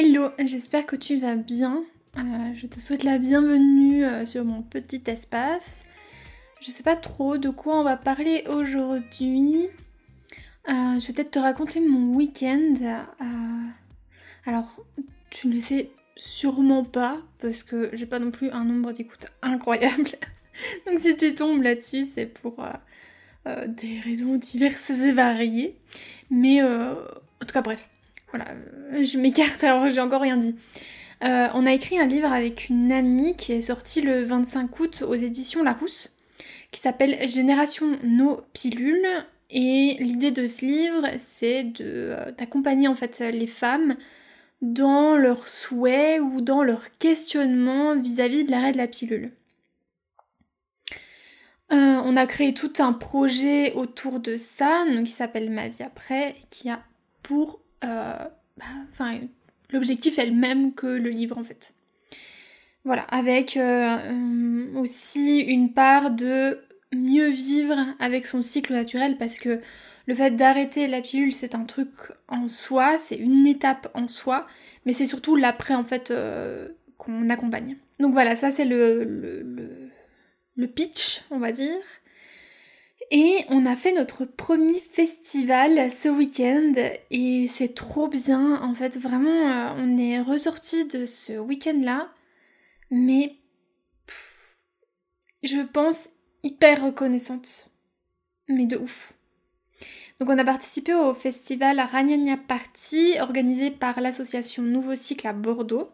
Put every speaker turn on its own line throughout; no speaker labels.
Hello, j'espère que tu vas bien. Euh, je te souhaite la bienvenue euh, sur mon petit espace. Je sais pas trop de quoi on va parler aujourd'hui. Euh, je vais peut-être te raconter mon week-end. alors, tu ne le sais sûrement pas parce que j'ai pas non plus un nombre d'écoutes incroyable. Donc si tu tombes là-dessus, c'est pour des raisons diverses et variées. Mais en tout cas, bref. Voilà, je m'écarte alors j'ai encore rien dit. Euh, on a écrit un livre avec une amie qui est sorti le 25 août aux éditions Larousse, qui s'appelle Génération No Pilules. Et l'idée de ce livre, c'est euh, d'accompagner en fait les femmes dans leurs souhaits ou dans leurs questionnements vis-à-vis de l'arrêt de la pilule. Euh, on a créé tout un projet autour de ça, qui s'appelle Ma vie après, qui a pour euh, bah, l'objectif est le même que le livre en fait. Voilà, avec euh, euh, aussi une part de mieux vivre avec son cycle naturel parce que le fait d'arrêter la pilule c'est un truc en soi, c'est une étape en soi, mais c'est surtout l'après en fait qu'on accompagne. Donc voilà, ça c'est le, le, le, pitch, on va dire. Et on a fait notre premier festival ce week-end et c'est trop bien. En fait, vraiment, euh, on est ressorti de ce week-end-là, mais je pense hyper reconnaissante. Mais de ouf. Donc on a participé au festival Ragnagna Party organisé par l'association Nouveau Cycle à Bordeaux.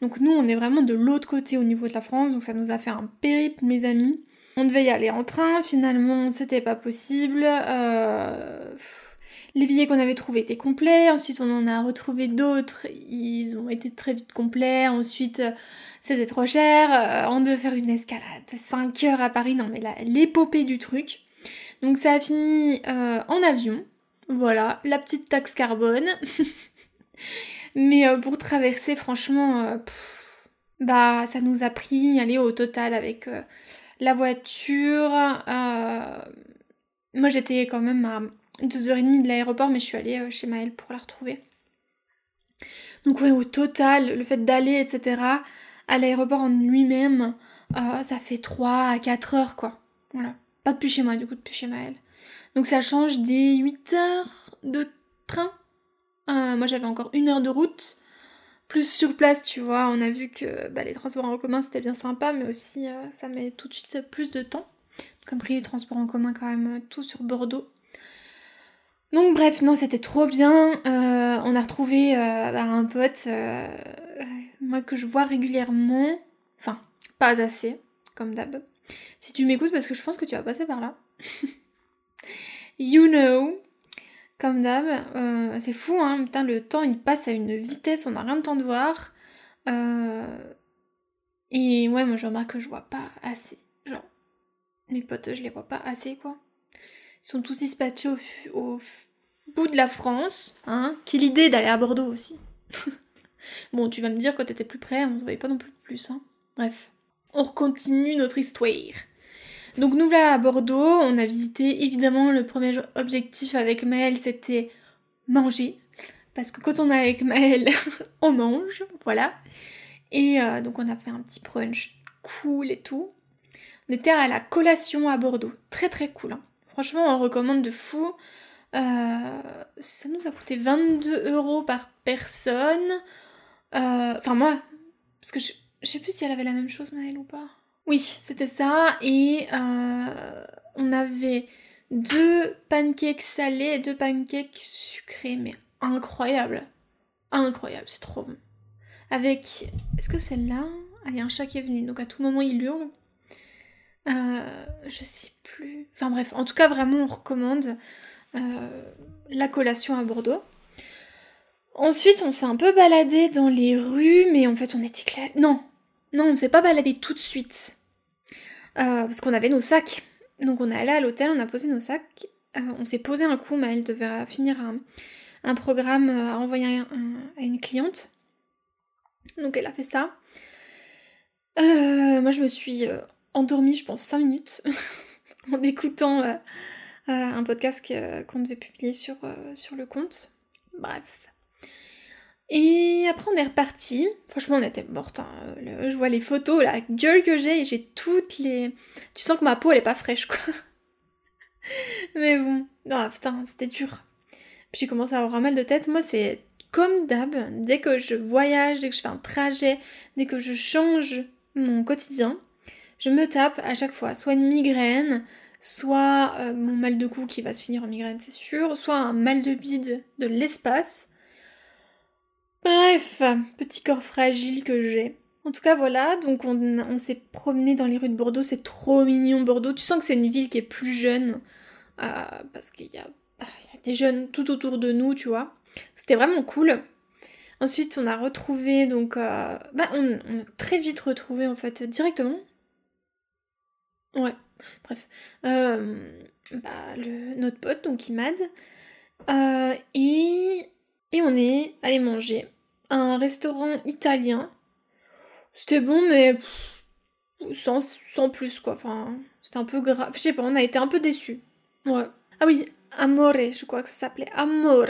Donc nous on est vraiment de l'autre côté au niveau de la France, donc ça nous a fait un périple mes amis. On devait y aller en train, finalement c'était pas possible. Euh, les billets qu'on avait trouvés étaient complets, ensuite on en a retrouvé d'autres, ils ont été très vite complets, ensuite c'était trop cher, euh, on devait faire une escalade de 5 heures à Paris, non mais l'épopée du truc. Donc ça a fini euh, en avion, voilà, la petite taxe carbone. mais pour traverser franchement, bah ça nous a pris, aller au total avec la voiture. Euh, moi j'étais quand même à 2h30 de l'aéroport, mais je suis allée euh, chez Maëlle pour la retrouver. Donc ouais, au total, le fait d'aller, etc., à l'aéroport en lui-même, euh, ça fait 3 à 4 heures, quoi. Voilà. Pas depuis chez moi, du coup, depuis chez Maëlle. Donc ça change des 8 heures de train. moi j'avais encore une heure de route plus sur place, tu vois. On a vu que bah, les transports en commun c'était bien sympa, mais aussi euh, ça met tout de suite plus de temps. Comme pris les transports en commun quand même euh, tout sur Bordeaux. Donc bref, non, c'était trop bien. Euh, on a retrouvé bah, un pote, moi que je vois régulièrement. Enfin, pas assez, comme d'hab. Si tu m'écoutes, parce que je pense que tu vas passer par là. you know. Comme d'hab, euh, c'est fou, hein, putain, le temps il passe à une vitesse, on n'a rien de temps de voir. Euh, et ouais, moi je remarque que je vois pas assez. Genre, mes potes, je les vois pas assez, quoi. Ils sont tous dispatchés au, bout de la France, hein. Quelle idée d'aller à Bordeaux aussi. bon, tu vas me dire quand t'étais plus près, on se voyait pas non plus plus, hein. Bref. On continue notre histoire. Donc nous voilà à Bordeaux, on a visité évidemment le premier objectif avec Maëlle c'était manger. Parce que quand on est avec Maëlle, on mange, voilà. Et euh, donc on a fait un petit brunch cool et tout. On était à la collation à Bordeaux, très très cool. Hein. Franchement on recommande de fou. Euh, ça nous a coûté 22 euros par personne. Euh, enfin moi, parce que je, je sais plus si elle avait la même chose Maëlle ou pas. Oui, c'était ça. Et euh, on avait deux pancakes salés et deux pancakes sucrés. Mais incroyable. Incroyable, c'est trop bon. Avec... Est-ce que c'est là Ah, il y a un chat qui est venu. Donc à tout moment, il hurle. Euh, je sais plus. Enfin bref, en tout cas, vraiment, on recommande euh, la collation à Bordeaux. Ensuite, on s'est un peu baladé dans les rues, mais en fait, on était clair. Non, non, on s'est pas baladé tout de suite. Euh, parce qu'on avait nos sacs. Donc on est allé à l'hôtel, on a posé nos sacs. Euh, on s'est posé un coup, mais elle devait finir un, programme euh, à envoyer à une cliente. Donc elle a fait ça. moi je me suis endormie, je pense, 5 minutes en écoutant un podcast qu'on devait publier sur, sur le compte. Bref. Et après, on est reparti. Franchement, on était morte. Hein. Je vois les photos, la gueule que j'ai, et j'ai toutes les. Tu sens que ma peau, elle est pas fraîche, quoi. Mais bon. Non, putain, c'était dur. Puis j'ai commencé à avoir un mal de tête. Moi, c'est comme d'hab. Dès que je voyage, dès que je fais un trajet, dès que je change mon quotidien, je me tape à chaque fois soit une migraine, soit euh, mon mal de cou qui va se finir en migraine, c'est sûr, soit un mal de bide de l'espace Bref, petit corps fragile que j'ai. En tout cas, voilà, donc on, s'est promené dans les rues de Bordeaux, c'est trop mignon Bordeaux. Tu sens que c'est une ville qui est plus jeune, euh, parce qu'il y, a des jeunes tout autour de nous, tu vois. C'était vraiment cool. Ensuite, on a retrouvé, donc, euh, bah, on, a très vite retrouvé, en fait, directement. Ouais, bref. Euh, bah, le, notre pote, donc Imad. et, et on est allé manger un restaurant italien. C'était bon, mais sans, sans, plus, quoi. Enfin, c'était un peu grave. Je sais pas, on a été un peu déçus. Ouais. Ah oui, Amore, je crois que ça s'appelait Amore.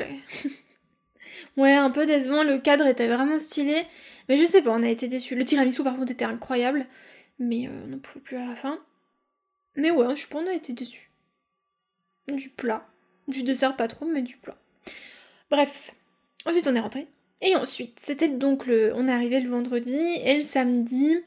ouais, un peu décevant. Le cadre était vraiment stylé. Mais je sais pas, on a été déçus. Le tiramisu, par contre, était incroyable. Mais euh, on ne pouvait plus à la fin. Mais ouais, je sais pas, on a été déçus. Du plat. Du dessert, pas trop, mais du plat. Bref. Ensuite, on est rentré. Et ensuite, c'était donc le. On est arrivé le vendredi et le samedi.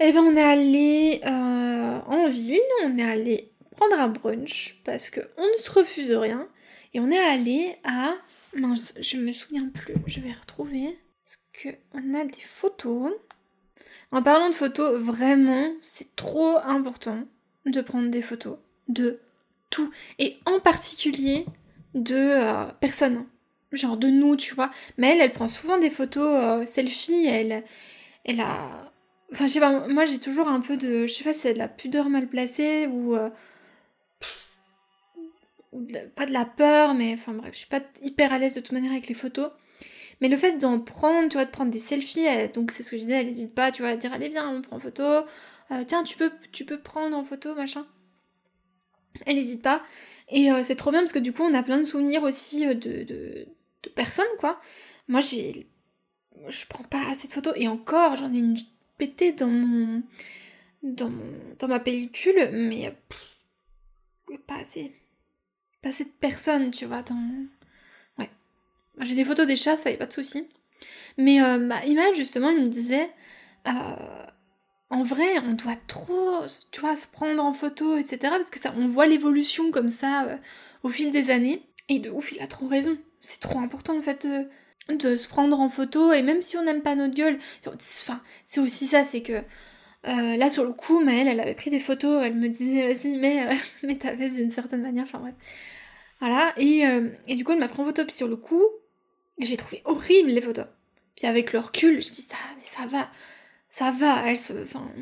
Eh ben, on est allé euh, en ville, on est allé prendre un brunch parce qu'on ne se refuse rien. Et on est allé à. Mince, je me souviens plus, je vais retrouver. Parce qu'on a des photos. En parlant de photos, vraiment, c'est trop important de prendre des photos de tout. Et en particulier de euh, personnes, genre de nous, tu vois. Mais elle, elle prend souvent des photos euh, selfie, elle, elle a... Enfin, je sais pas, moi j'ai toujours un peu de... Je sais pas si c'est de la pudeur mal placée ou... Euh, pas de la peur, mais enfin bref, je suis pas hyper à l'aise de toute manière avec les photos. Mais le fait d'en prendre, tu vois, de prendre des selfies, donc c'est ce que je disais, elle n'hésite pas, tu vois, à dire allez viens, on prend photo. tiens, tu peux, tu peux prendre en photo, machin. Elle n'hésite pas. Et euh, c'est trop bien parce que du coup, on a plein de souvenirs aussi euh, de, de, personnes, quoi. Moi, j'ai. Je prends pas assez de photos. Et encore, j'en ai une pétée dans mon. Dans, mon, dans ma pellicule, mais. pas assez. Pas assez de personnes, tu vois. Dans... Ouais. J'ai des photos des chats, ça y a pas de souci. Mais euh, ma image, justement, il me disait. En vrai, on doit trop, tu vois, se prendre en photo, etc. Parce que ça, on voit l'évolution comme ça euh, au fil des années. Et de ouf, il a trop raison. C'est trop important en fait euh, de se prendre en photo. Et même si on n'aime pas notre gueule, enfin, c'est aussi ça, c'est que euh, là sur le coup, Maëlle, elle avait pris des photos. Elle me disait, vas-y, mets, ta veste d'une certaine manière. Enfin bref. Voilà. Et, et du coup, elle m'a pris en photo. Puis sur le coup, j'ai trouvé horrible les photos. Puis avec le recul, je dis ça, mais ça va ça va, elle se, enfin,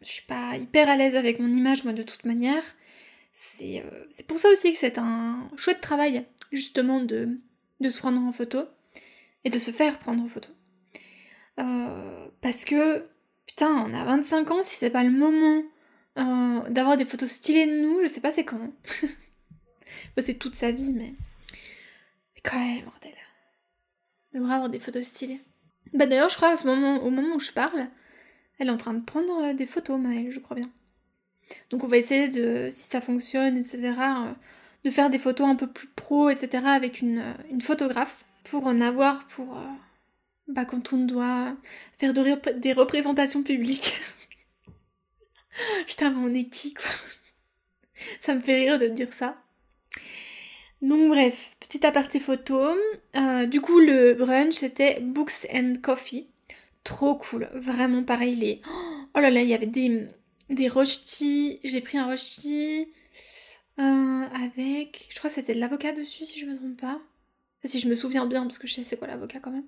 je suis pas hyper à l'aise avec mon image, moi, de toute manière. C'est euh, pour ça aussi que c'est un chouette travail, justement, de, de se prendre en photo et de se faire prendre en photo. Euh, parce que, putain, on a 25 ans, si c'est pas le moment euh, d'avoir des photos stylées de nous, je sais pas c'est quand. c'est toute sa vie, mais... mais quand même, bordel. Devrait avoir des photos stylées. Bah d'ailleurs, je crois ce moment, au moment où je parle, elle est en train de prendre euh, des photos, Maëlle, je crois bien. Donc on va essayer de, si ça fonctionne, etc., euh, de faire des photos un peu plus pro, etc., avec une, euh, une photographe, pour en avoir pour... bah, quand on doit faire des représentations publiques. Putain, mais on est qui, quoi? Ça me fait rire de dire ça. Donc bref, petit aparté photo. du coup, le brunch, c'était Books and Coffee. Trop cool, vraiment pareil. Les... Oh là là, il y avait des, des J'ai pris un rosti euh, avec. Je crois que c'était de l'avocat dessus, si je me trompe pas. si je me souviens bien, parce que je sais c'est quoi l'avocat quand même.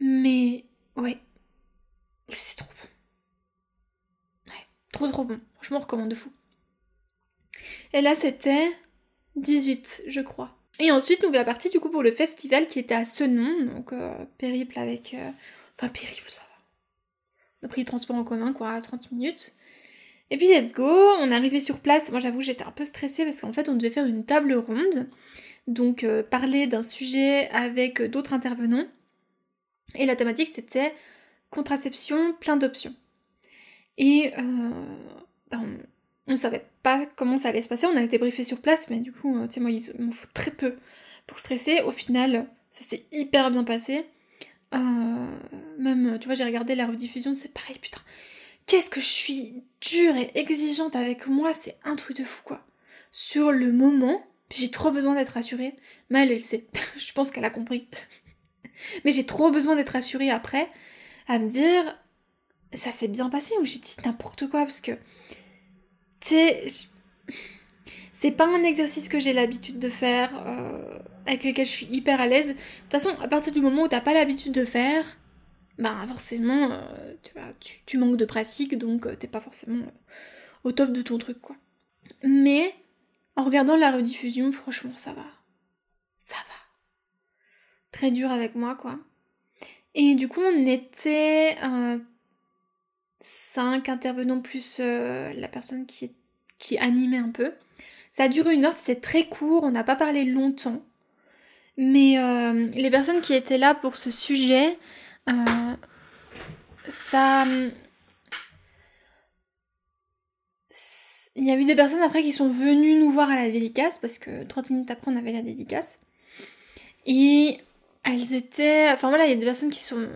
Mais ouais, c'est trop bon. Ouais, trop trop bon. Franchement, on recommande de fou. Et là, c'était 18, je crois. Et ensuite, nouvelle partie du coup pour le festival qui était à ce nom, donc euh, périple avec euh, Enfin, périple, ça va. On a pris le transport en commun, quoi, à 30 minutes. Et puis, let's go, on est arrivé sur place. Moi, j'avoue, j'étais un peu stressée parce qu'en fait, on devait faire une table ronde donc parler d'un sujet avec d'autres intervenants. Et la thématique c'était contraception, plein d'options. Et ben, on ne savait pas comment ça allait se passer, on a été briefé sur place, mais du coup, tu sais, moi, il m'en faut très peu pour stresser. Au final, ça s'est hyper bien passé. Euh, même, tu vois, j'ai regardé la rediffusion, c'est pareil, putain. Qu'est-ce que je suis dure et exigeante avec moi, c'est un truc de fou, quoi. Sur le moment, j'ai trop besoin d'être rassurée. Elle, elle sait. je pense qu'elle a compris. mais j'ai trop besoin d'être rassurée après, à me dire, ça s'est bien passé ou j'ai dit n'importe quoi, parce que, tu sais, c'est pas un exercice que j'ai l'habitude de faire. Euh, avec lesquels je suis hyper à l'aise. De toute façon, à partir du moment où t'as pas l'habitude de faire, ben forcément, euh, tu, manques de pratique, donc euh, t'es pas forcément au top de ton truc, quoi. Mais, en regardant la rediffusion, franchement, ça va. Ça va. Très dur avec moi, quoi. Et du coup, on était euh, cinq intervenants plus la personne qui, qui animait un peu. Ça a duré une heure, c'est très court, on n'a pas parlé longtemps. Mais euh, les personnes qui étaient là pour ce sujet, euh, ça. Il y a eu des personnes après qui sont venues nous voir à la dédicace, parce que 30 minutes après on avait la dédicace. Et elles étaient. Enfin voilà, il y a des personnes qui sont.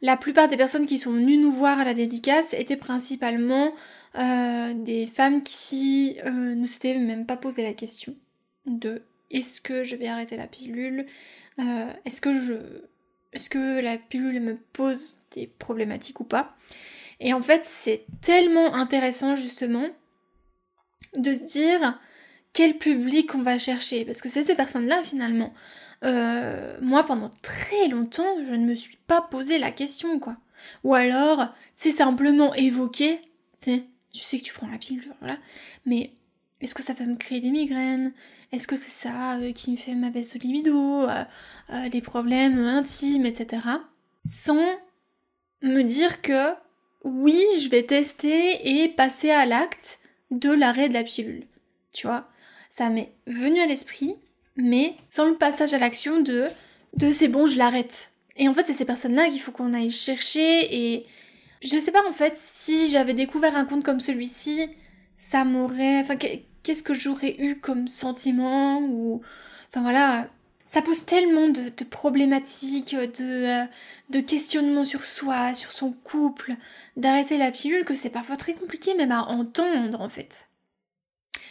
La plupart des personnes qui sont venues nous voir à la dédicace étaient principalement euh, des femmes qui ne s'étaient même pas posé la question de est-ce que je vais arrêter la pilule euh, Est-ce que je. Est-ce que la pilule me pose des problématiques ou pas Et en fait, c'est tellement intéressant justement de se dire quel public on va chercher. Parce que c'est ces personnes-là finalement. Euh, moi, pendant très longtemps, je ne me suis pas posé la question, quoi. Ou alors, c'est simplement évoqué, tu sais que tu prends la pilule, voilà. Mais est-ce que ça peut me créer des migraines? Est-ce que c'est ça euh, qui me fait ma baisse de libido euh, euh, Des problèmes intimes, etc. Sans me dire que oui, je vais tester et passer à l'acte de l'arrêt de la pilule. Tu vois? Ça m'est venu à l'esprit, mais sans le passage à l'action de de c'est bon, je l'arrête. Et en fait, c'est ces personnes-là qu'il faut qu'on aille chercher et je sais pas en fait si j'avais découvert un compte comme celui-ci, ça m'aurait qu'est-ce que j'aurais eu comme sentiment ou enfin voilà ça pose tellement de, problématiques, de, euh, de questionnements sur soi, sur son couple, d'arrêter la pilule, que c'est parfois très compliqué même à entendre en fait.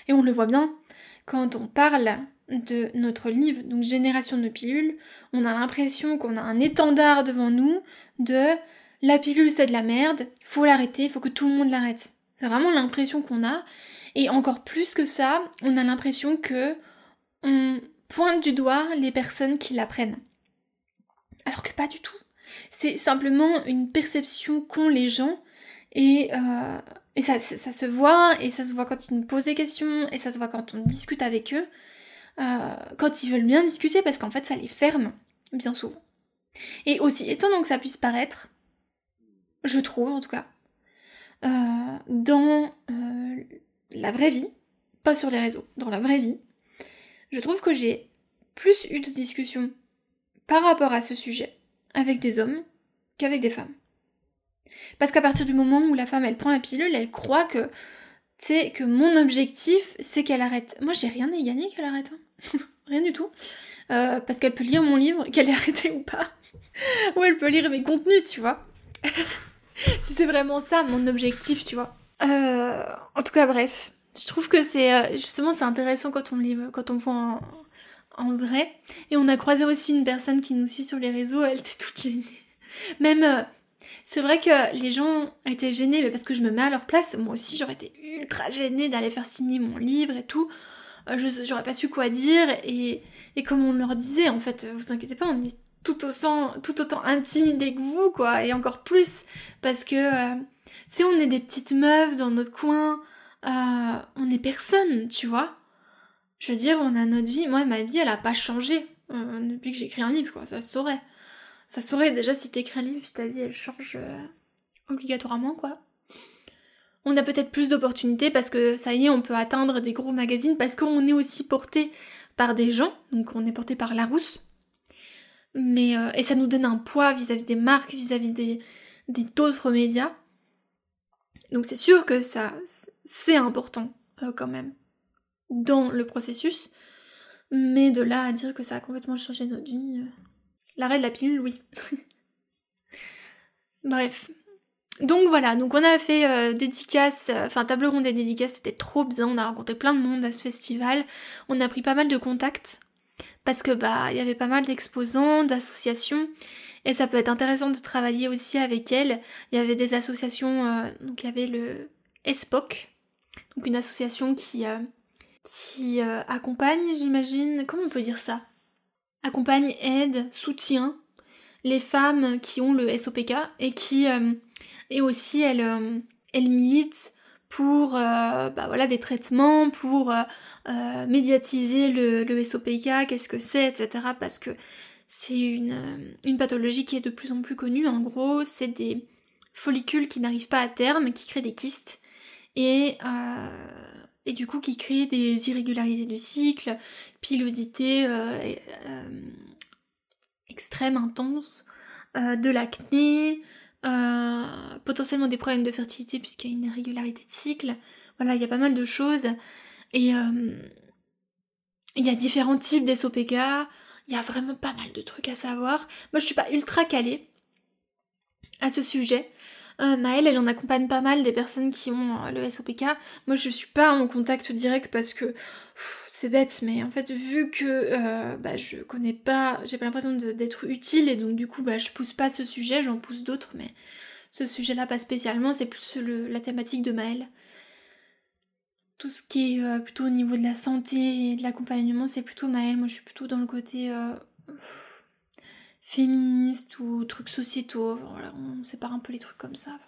Et on le voit bien, quand on parle de notre livre, donc Génération de pilules, on a l'impression qu'on a un étendard devant nous de la pilule c'est de la merde, il faut l'arrêter, il faut que tout le monde l'arrête. C'est vraiment l'impression qu'on a. Et encore plus que ça, on a l'impression que on pointe du doigt les personnes qui l'apprennent. Alors que pas du tout. C'est simplement une perception qu'ont les gens et, euh, ça, se voit, et ça se voit quand ils nous posent des questions, et ça se voit quand on discute avec eux, euh, quand ils veulent bien discuter, parce qu'en fait ça les ferme, bien souvent. Et aussi étonnant que ça puisse paraître, je trouve en tout cas, euh, dans la vraie vie, pas sur les réseaux, dans la vraie vie, je trouve que j'ai plus eu de discussions par rapport à ce sujet avec des hommes qu'avec des femmes. Parce qu'à partir du moment où la femme elle prend la pilule, elle croit que c'est que mon objectif c'est qu'elle arrête. Moi j'ai rien à y gagner qu'elle arrête. Hein. rien du tout. Euh, parce qu'elle peut lire mon livre, qu'elle ait arrêté ou pas. ou elle peut lire mes contenus, tu vois. si c'est vraiment ça mon objectif, tu vois. Euh, en tout cas, bref. Je trouve que c'est euh, justement c'est intéressant quand on lit, quand on voit en, vrai. Et on a croisé aussi une personne qui nous suit sur les réseaux, elle était toute gênée. Même, euh, c'est vrai que les gens étaient gênés, mais parce que je me mets à leur place, moi aussi j'aurais été ultra gênée d'aller faire signer mon livre et tout. j'aurais pas su quoi dire, et, et comme on leur disait, en fait, vous inquiétez pas, on est tout autant, tout autant intimidés que vous, quoi, et encore plus, parce que si on est des petites meufs dans notre coin, euh, on est personne, tu vois. Je veux dire, on a notre vie. Moi, ma vie, elle a pas changé euh, depuis que j'ai écrit un livre, quoi. Ça saurait. Ça saurait déjà si t'écris un livre, ta vie, elle change euh, obligatoirement, quoi. On a peut-être plus d'opportunités parce que ça y est, on peut atteindre des gros magazines parce qu'on est aussi porté par des gens, donc on est porté par la rousse. Mais, euh, et ça nous donne un poids vis-à-vis des marques, vis-à-vis des d'autres médias. Donc c'est sûr que ça, c'est important euh, quand même dans le processus. Mais de là à dire que ça a complètement changé notre vie, euh, l'arrêt de la pilule, oui. Bref. Donc voilà, donc on a fait euh, dédicace, enfin table ronde des dédicaces, c'était trop bien, on a rencontré plein de monde à ce festival, on a pris pas mal de contacts, parce que bah il y avait pas mal d'exposants, d'associations, et ça peut être intéressant de travailler aussi avec elles. Il y avait des associations, euh, donc il y avait le ESPOC, donc une association qui, qui accompagne, j'imagine, comment on peut dire ça? Accompagne, aide, soutient les femmes qui ont le SOPK et qui et aussi elle, euh, elle milite pour euh, bah voilà, des traitements, pour euh, médiatiser le, SOPK, qu'est-ce que c'est, etc. Parce que c'est une, une, pathologie qui est de plus en plus connue. En gros, c'est des follicules qui n'arrivent pas à terme, qui créent des kystes, et, et du coup qui créent des irrégularités du cycle, pilosité extrême, intense, de l'acné, euh, potentiellement des problèmes de fertilité puisqu'il y a une irrégularité de cycle. Voilà, il y a pas mal de choses. Et euh, il y a différents types d'SOPK. Il y a vraiment pas mal de trucs à savoir. Moi, je suis pas ultra calée à ce sujet. Euh, Maëlle, elle en accompagne pas mal des personnes qui ont euh, le SOPK. Moi, je suis pas en contact direct parce que c'est bête, mais en fait, vu que euh, bah, je connais pas, j'ai pas l'impression d'être utile et donc du coup, bah, je pousse pas ce sujet, j'en pousse d'autres, mais ce sujet-là pas spécialement, c'est plus la thématique de Maëlle. Tout ce qui est plutôt au niveau de la santé et de l'accompagnement, c'est plutôt Maëlle. Moi, je suis plutôt dans le côté féministes ou trucs sociétaux. Voilà, on sépare un peu les trucs comme ça.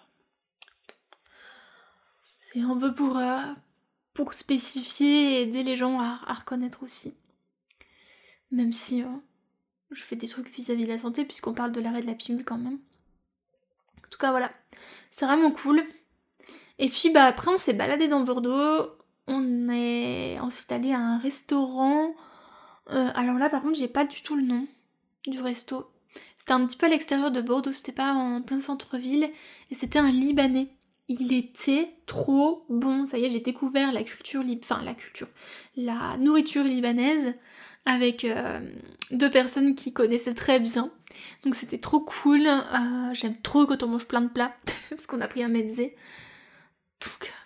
C'est un peu pour, euh, pour spécifier et aider les gens à, reconnaître aussi. Même si euh, je fais des trucs vis-à-vis de la santé, puisqu'on parle de l'arrêt de la pilule quand même. En tout cas, voilà. C'est vraiment cool. Et puis, bah, après, on s'est baladé dans Bordeaux. On est ensuite allé à un restaurant. Euh, alors là, par contre, j'ai pas du tout le nom du resto. C'était un petit peu à l'extérieur de Bordeaux, c'était pas en plein centre-ville, et c'était un Libanais. Il était trop bon, ça y est, j'ai découvert la culture, enfin la culture, la nourriture libanaise avec euh, deux personnes qui connaissaient très bien. Donc c'était trop cool. Euh, j'aime trop quand on mange plein de plats, parce qu'on a pris un mezzé. Donc, euh.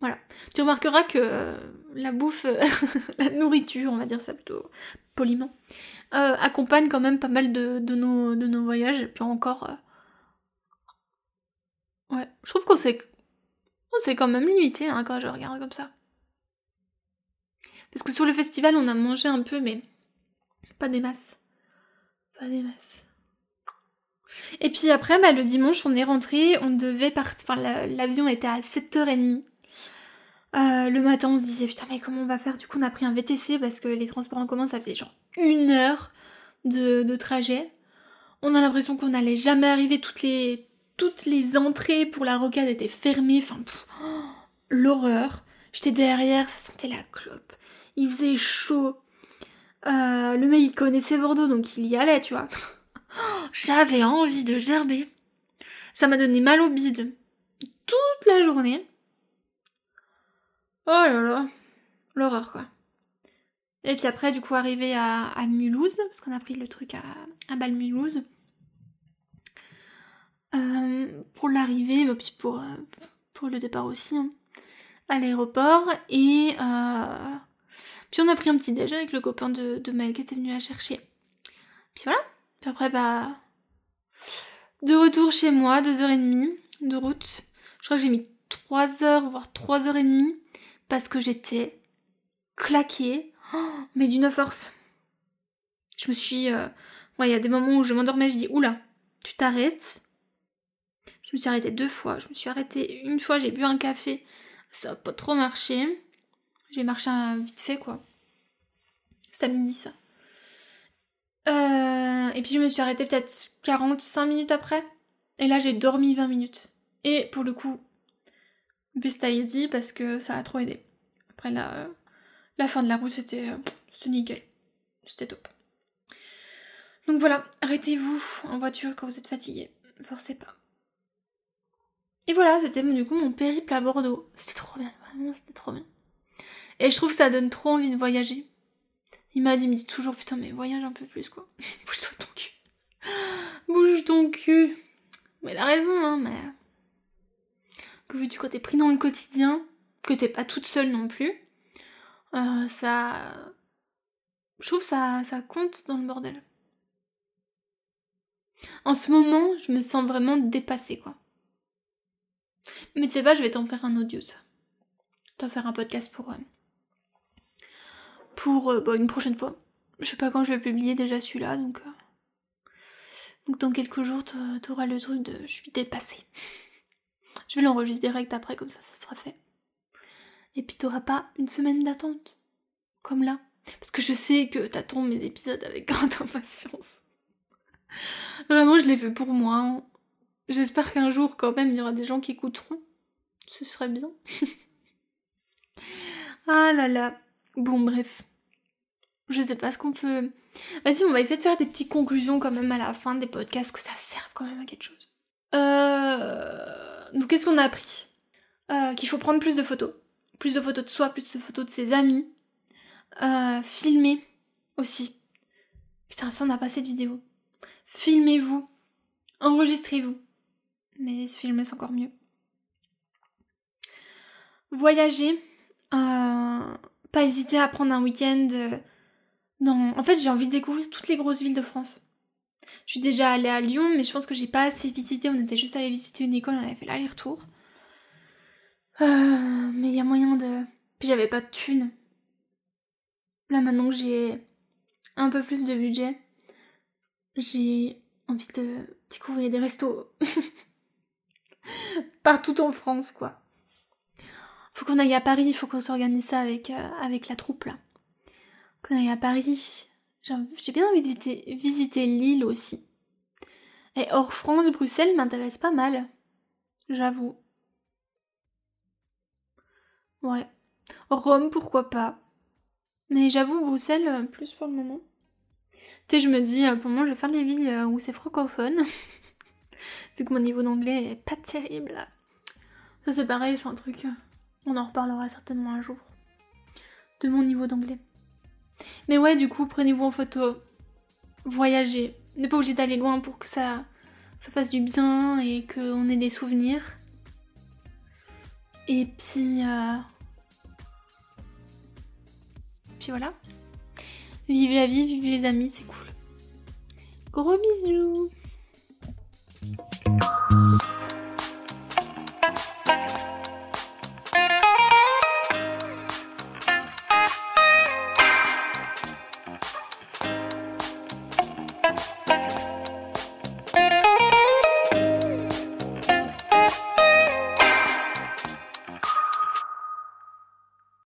Voilà. Tu remarqueras que la bouffe, la nourriture, on va dire ça plutôt poliment, euh, accompagne quand même pas mal de, nos, voyages. Et puis encore. Euh, ouais, je trouve qu'on s'est. On quand même limité hein, quand je regarde comme ça. Parce que sur le festival, on a mangé un peu, mais pas des masses. Pas des masses. Et puis après, bah, le dimanche, on est rentré, on devait partir. Enfin, l'avion était à 7h30. Euh, le matin, on se disait putain, mais comment on va faire? Du coup, on a pris un VTC parce que les transports en commun, ça faisait genre une heure de, trajet. On a l'impression qu'on n'allait jamais arriver. Toutes les, toutes les entrées pour la rocade étaient fermées. Enfin, l'horreur. J'étais derrière, ça sentait la clope. Il faisait chaud. Euh, le mec, il connaissait Bordeaux, donc il y allait, tu vois. J'avais envie de gerber. Ça m'a donné mal au bide toute la journée. Oh là là, l'horreur quoi. Et puis après, du coup, arrivé à, Mulhouse, parce qu'on a pris le truc à, à. Euh, pour l'arrivée, mais puis pour, euh, pour le départ aussi, hein, à l'aéroport. Et euh, puis on a pris un petit déj avec le copain de, de Mel qui était venu la chercher. Puis voilà. Puis après, bah. De retour chez moi, deux heures et demie de route. Je crois que j'ai mis trois heures, voire trois heures et demie, parce que j'étais claquée mais d'une force. Je me suis. Euh, il y a des moments où je m'endormais, je dis Oula, tu t'arrêtes. Je me suis arrêtée deux fois. Je me suis arrêtée une fois, j'ai bu un café. Ça n'a pas trop marché. J'ai marché vite fait, quoi. C'est à midi, ça. Euh, et puis je me suis arrêtée peut-être 45 minutes après. Et là, j'ai dormi 20 minutes. Et pour le coup, Bestaïdi parce que ça a trop aidé. Après, là, La fin de la route, c'était c'était nickel. C'était top. Donc voilà, arrêtez-vous en voiture quand vous êtes fatigué. Forcez pas. Et voilà, c'était du coup mon périple à Bordeaux. C'était trop bien, vraiment, c'était trop bien. Et je trouve que ça donne trop envie de voyager. Il m'a dit, il me dit toujours, putain, mais voyage un peu plus, quoi. Bouge-toi ton cul. Bouge ton cul. Mais il a raison, hein, mais. Que vu du côté pris dans le quotidien, que t'es pas toute seule non plus, euh, ça. Je trouve ça, ça compte dans le bordel. En ce moment, je me sens vraiment dépassée, quoi. Mais tu sais pas, je vais t'en faire un audio, ça. T'en faire un podcast pour. Euh, pour euh, bah, une prochaine fois. Je sais pas quand je vais publier déjà celui-là, donc. Donc dans quelques jours, t'auras le truc de je suis dépassée. Je vais l'enregistrer direct après, comme ça, ça sera fait. Et puis t'auras pas une semaine d'attente. Comme là. Parce que je sais que t'attends mes épisodes avec grande impatience. Vraiment, je l'ai fait pour moi. J'espère qu'un jour, quand même, il y aura des gens qui écouteront. Ce serait bien. ah là là. Bon, bref. Je sais pas ce qu'on peut. Vas-y, on va essayer de faire des petites conclusions quand même à la fin des podcasts, que ça serve quand même à quelque chose. Euh... Donc, qu'est-ce qu'on a appris? Euh, Qu'il faut prendre plus de photos. Plus de photos de soi, plus de photos de ses amis. Euh, filmer aussi. Putain, ça, on a passé de vidéo. Filmez-vous. Enregistrez-vous. Mais se filmer, c'est encore mieux. Voyager. Euh, pas hésiter à prendre un week-end. En fait, j'ai envie de découvrir toutes les grosses villes de France. Je suis déjà allée à Lyon, mais je pense que j'ai pas assez visité. On était juste allé visiter une école, on avait fait l'aller-retour. Euh, mais il y a moyen de. Puis j'avais pas de thunes. Là, maintenant que j'ai un peu plus de budget, j'ai envie de découvrir des restos partout en France, quoi. Faut qu'on aille à Paris, faut qu'on s'organise ça avec, euh, avec la troupe, là. Qu'on aille à Paris. J'ai bien envie de visiter, visiter Lille aussi. Et hors France, Bruxelles m'intéresse pas mal. J'avoue. Ouais. Rome, pourquoi pas. Mais j'avoue, Bruxelles, euh, plus pour le moment. Tu sais, je me dis, euh, pour moi, je vais faire les villes euh, où c'est francophone. Vu que mon niveau d'anglais est pas terrible. Ça, c'est pareil, c'est un truc. On en reparlera certainement un jour. De mon niveau d'anglais. Mais ouais, du coup, prenez-vous en photo. Voyagez. N'est pas obligé d'aller loin pour que ça, ça fasse du bien et qu'on ait des souvenirs. Et puis. Puis voilà. Vivez la vie, vivez les amis, c'est cool. Gros bisous